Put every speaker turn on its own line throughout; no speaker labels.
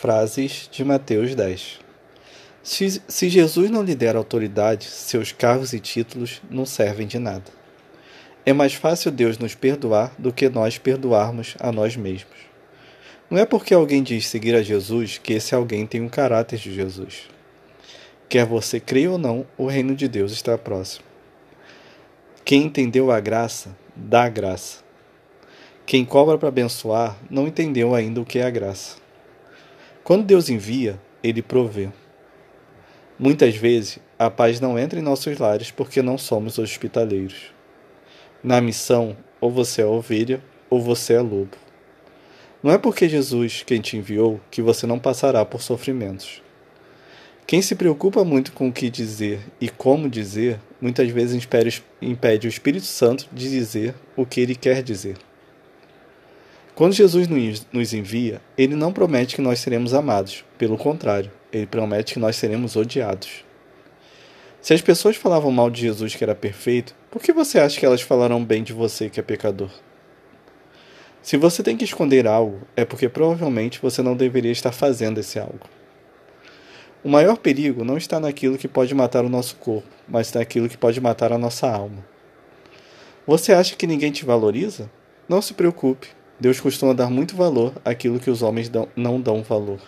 Frases de Mateus 10 se, se Jesus não lhe der autoridade, seus cargos e títulos não servem de nada. É mais fácil Deus nos perdoar do que nós perdoarmos a nós mesmos. Não é porque alguém diz seguir a Jesus que esse alguém tem um caráter de Jesus. Quer você creia ou não, o reino de Deus está próximo. Quem entendeu a graça, dá graça. Quem cobra para abençoar, não entendeu ainda o que é a graça. Quando Deus envia, ele provê. Muitas vezes, a paz não entra em nossos lares porque não somos hospitaleiros. Na missão, ou você é ovelha ou você é lobo. Não é porque Jesus quem te enviou que você não passará por sofrimentos. Quem se preocupa muito com o que dizer e como dizer, muitas vezes impede o Espírito Santo de dizer o que ele quer dizer. Quando Jesus nos envia, ele não promete que nós seremos amados, pelo contrário, ele promete que nós seremos odiados. Se as pessoas falavam mal de Jesus que era perfeito, por que você acha que elas falarão bem de você que é pecador? Se você tem que esconder algo, é porque provavelmente você não deveria estar fazendo esse algo. O maior perigo não está naquilo que pode matar o nosso corpo, mas naquilo que pode matar a nossa alma. Você acha que ninguém te valoriza? Não se preocupe, Deus costuma dar muito valor àquilo que os homens não dão valor.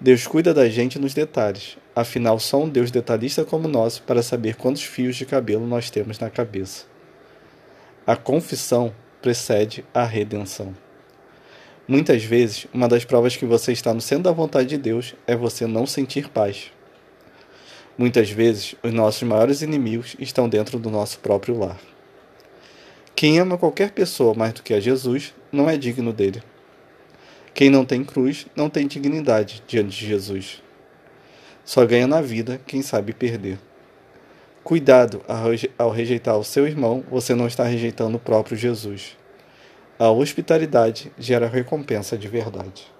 Deus cuida da gente nos detalhes, afinal, só um Deus detalhista como nós para saber quantos fios de cabelo nós temos na cabeça. A confissão precede a redenção. Muitas vezes, uma das provas que você está no centro da vontade de Deus é você não sentir paz. Muitas vezes, os nossos maiores inimigos estão dentro do nosso próprio lar. Quem ama qualquer pessoa mais do que a Jesus não é digno dele. Quem não tem cruz não tem dignidade diante de Jesus. Só ganha na vida quem sabe perder. Cuidado ao rejeitar o seu irmão, você não está rejeitando o próprio Jesus. A hospitalidade gera recompensa de verdade.